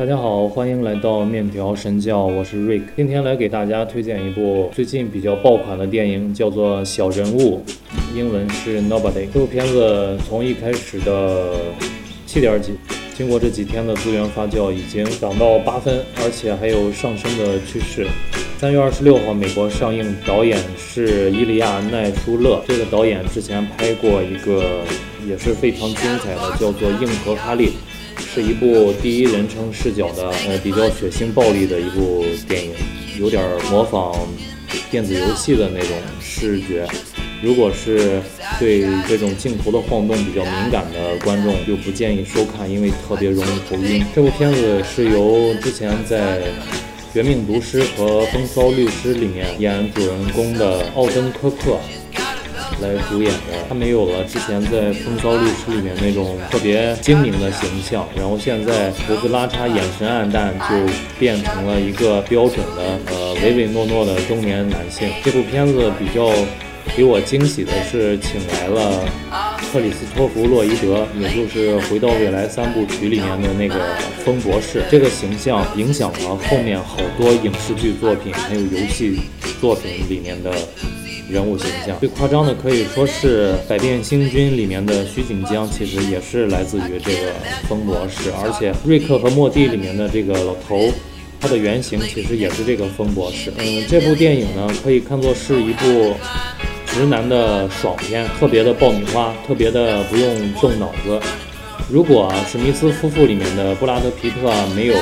大家好，欢迎来到面条神教，我是 Rick。今天来给大家推荐一部最近比较爆款的电影，叫做《小人物》，英文是 Nobody。这部片子从一开始的七点几，经过这几天的资源发酵，已经涨到八分，而且还有上升的趋势。三月二十六号，美国上映，导演是伊利亚奈舒勒。这个导演之前拍过一个也是非常精彩的，叫做《硬核哈利》。是一部第一人称视角的，呃，比较血腥暴力的一部电影，有点模仿电子游戏的那种视觉。如果是对这种镜头的晃动比较敏感的观众，就不建议收看，因为特别容易头晕。这部片子是由之前在《绝命毒师》和《风骚律师》里面演主人公的奥登科克。来主演的，他没有了之前在《风骚律师》里面那种特别精明的形象，然后现在胡子拉碴、眼神黯淡，就变成了一个标准的呃唯唯诺诺的中年男性。这部片子比较给我惊喜的是，请来了克里斯托弗·洛伊德，也就是《回到未来》三部曲里面的那个风博士。这个形象影响了后面好多影视剧作品，还有游戏作品里面的。人物形象最夸张的可以说是《百变星君》里面的徐锦江，其实也是来自于这个风博士。而且《瑞克和莫蒂》里面的这个老头，他的原型其实也是这个风博士。嗯，这部电影呢，可以看作是一部直男的爽片，特别的爆米花，特别的不用动脑子。如果史密斯夫妇里面的布拉德皮特没有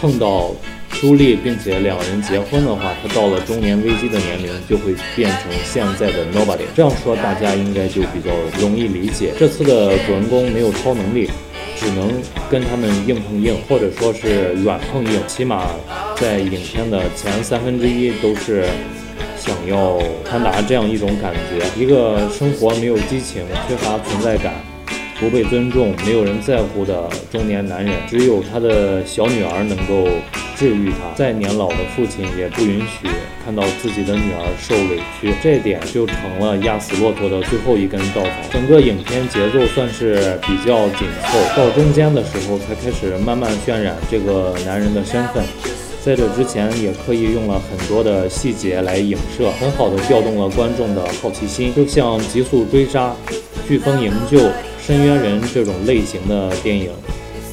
碰到。朱莉，并且两人结婚的话，他到了中年危机的年龄，就会变成现在的 nobody。这样说大家应该就比较容易理解。这次的主人公没有超能力，只能跟他们硬碰硬，或者说是软碰硬。起码在影片的前三分之一都是想要传达这样一种感觉：一个生活没有激情、缺乏存在感。不被尊重、没有人在乎的中年男人，只有他的小女儿能够治愈他。再年老的父亲也不允许看到自己的女儿受委屈，这点就成了压死骆驼的最后一根稻草。整个影片节奏算是比较紧凑，到中间的时候才开始慢慢渲染这个男人的身份。在这之前，也刻意用了很多的细节来影射，很好的调动了观众的好奇心，就像《极速追杀》《飓风营救》。深渊人这种类型的电影，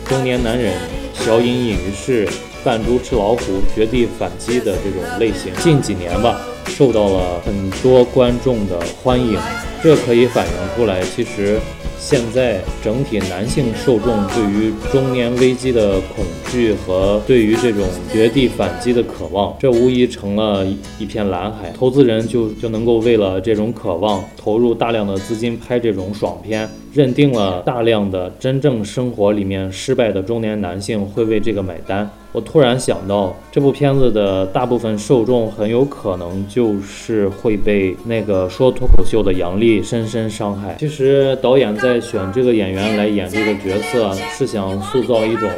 中年男人小隐隐于市、扮猪吃老虎、绝地反击的这种类型，近几年吧，受到了很多观众的欢迎。这可以反映出来，其实。现在整体男性受众对于中年危机的恐惧和对于这种绝地反击的渴望，这无疑成了一片蓝海。投资人就就能够为了这种渴望投入大量的资金拍这种爽片，认定了大量的真正生活里面失败的中年男性会为这个买单。我突然想到，这部片子的大部分受众很有可能就是会被那个说脱口秀的杨笠深深伤害。其实导演在选这个演员来演这个角色，是想塑造一种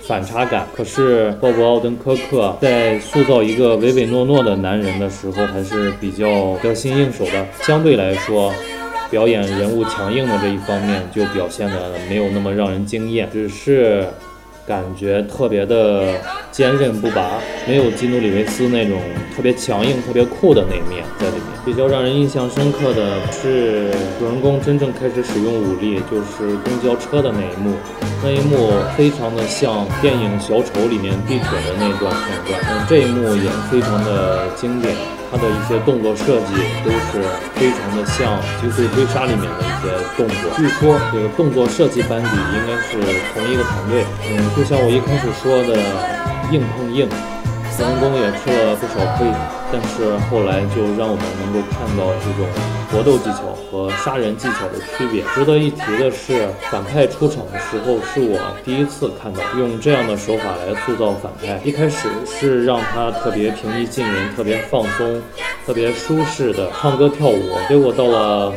反差感。可是鲍勃·奥登科克在塑造一个唯唯诺诺的男人的时候，还是比较得心应手的。相对来说，表演人物强硬的这一方面就表现的没有那么让人惊艳，只是。感觉特别的坚韧不拔，没有基努里维斯那种特别强硬、特别酷的那一面在里面。比较让人印象深刻的是，主人公真正开始使用武力，就是公交车的那一幕。那一幕非常的像电影《小丑》里面地铁的那段片段，嗯，这一幕也非常的经典。他的一些动作设计都是非常的像《极速追杀》里面的一些动作。据说这个动作设计班底应该是同一个团队。嗯，就像我一开始说的，硬碰硬。主人公也吃了不少亏，但是后来就让我们能够看到这种搏斗技巧和杀人技巧的区别。值得一提的是，反派出场的时候是我第一次看到用这样的手法来塑造反派。一开始是让他特别平易近人、特别放松、特别舒适的唱歌跳舞，结果到了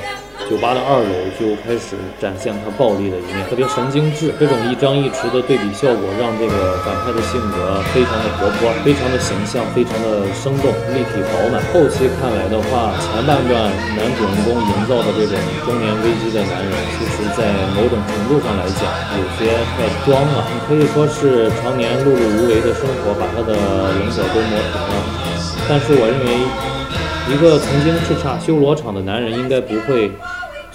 酒吧的二楼就开始展现他暴力的一面，特别神经质。这种一张一弛的对比效果，让这个反派的性格非常的活泼，非常的形象，非常的生动、立体饱满。后期看来的话，前半段男主人公营造的这种中年危机的男人，其实在某种程度上来讲，有些太装了。你可以说是常年碌碌无为的生活，把他的棱角都磨平了。但是我认为。一个曾经叱咤修罗场的男人，应该不会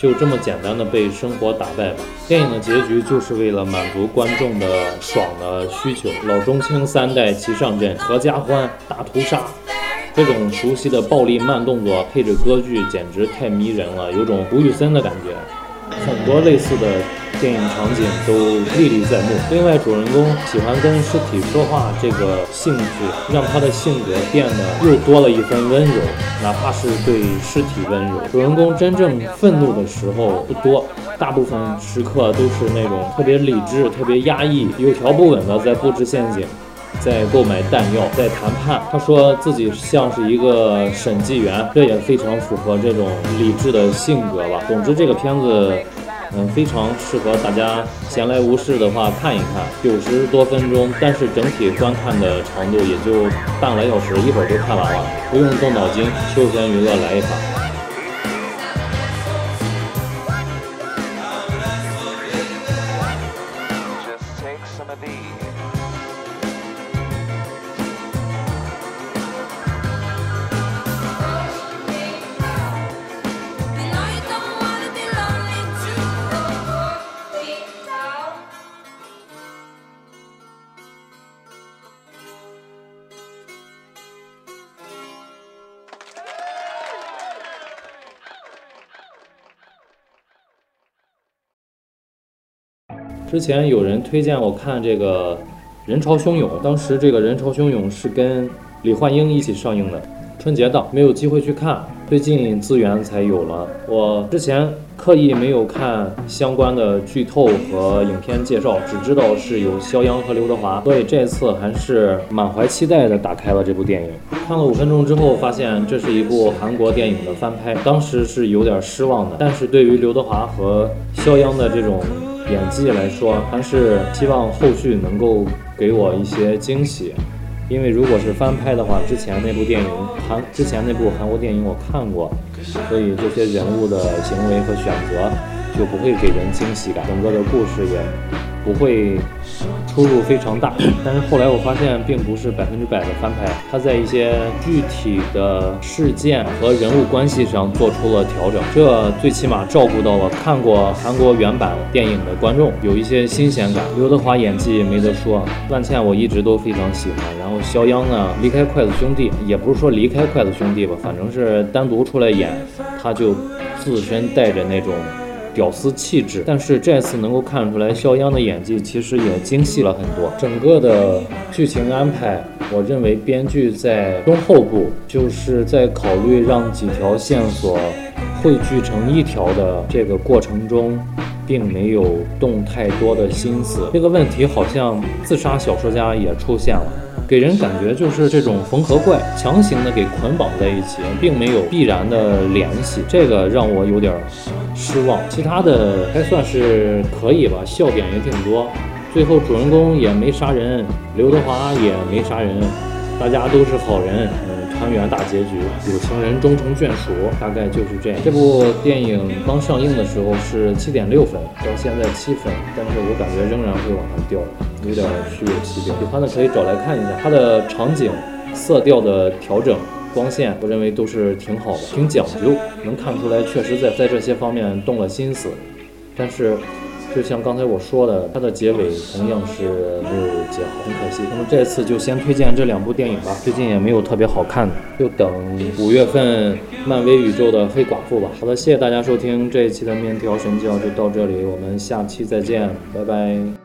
就这么简单的被生活打败吧？电影的结局就是为了满足观众的爽的需求，老中青三代齐上阵，合家欢，大屠杀，这种熟悉的暴力慢动作配着歌剧，简直太迷人了，有种吴宇森的感觉。很多类似的。电影场景都历历在目。另外，主人公喜欢跟尸体说话，这个兴趣让他的性格变得又多了一分温柔，哪怕是对尸体温柔。主人公真正愤怒的时候不多，大部分时刻都是那种特别理智、特别压抑、有条不紊的在布置陷阱，在购买弹药，在谈判。他说自己像是一个审计员，这也非常符合这种理智的性格吧。总之，这个片子。嗯，非常适合大家闲来无事的话看一看，九十多分钟，但是整体观看的长度也就半个来小时，一会儿就看完了，不用动脑筋，休闲娱乐来一发。之前有人推荐我看这个《人潮汹涌》，当时这个《人潮汹涌》是跟李焕英一起上映的，春节档没有机会去看，最近资源才有了。我之前刻意没有看相关的剧透和影片介绍，只知道是有肖央和刘德华，所以这次还是满怀期待的打开了这部电影。看了五分钟之后，发现这是一部韩国电影的翻拍，当时是有点失望的。但是对于刘德华和肖央的这种。演技来说，还是希望后续能够给我一些惊喜，因为如果是翻拍的话，之前那部电影韩之前那部韩国电影我看过，所以这些人物的行为和选择就不会给人惊喜感，整个的故事也。不会出入非常大，但是后来我发现并不是百分之百的翻拍，他在一些具体的事件和人物关系上做出了调整，这最起码照顾到了看过韩国原版电影的观众，有一些新鲜感。刘德华演技没得说，万茜我一直都非常喜欢，然后肖央呢，离开筷子兄弟，也不是说离开筷子兄弟吧，反正是单独出来演，他就自身带着那种。屌丝气质，但是这次能够看出来肖央的演技其实也精细了很多。整个的剧情安排，我认为编剧在中后部就是在考虑让几条线索汇聚成一条的这个过程中，并没有动太多的心思。这个问题好像自杀小说家也出现了。给人感觉就是这种缝合怪，强行的给捆绑在一起，并没有必然的联系，这个让我有点失望。其他的还算是可以吧，笑点也挺多。最后主人公也没杀人，刘德华也没杀人，大家都是好人。团圆大结局，有情人终成眷属，大概就是这样。这部电影刚上映的时候是七点六分，到现在七分，但是我感觉仍然会往上掉，有点虚有其表。喜欢的可以找来看一下，它的场景、色调的调整、光线，我认为都是挺好的，挺讲究，能看出来确实在在这些方面动了心思，但是。就像刚才我说的，它的结尾同样是没有结好，很可惜。那么这次就先推荐这两部电影吧，最近也没有特别好看的，就等五月份漫威宇宙的黑寡妇吧。好的，谢谢大家收听这一期的面条神教，就到这里，我们下期再见，拜拜。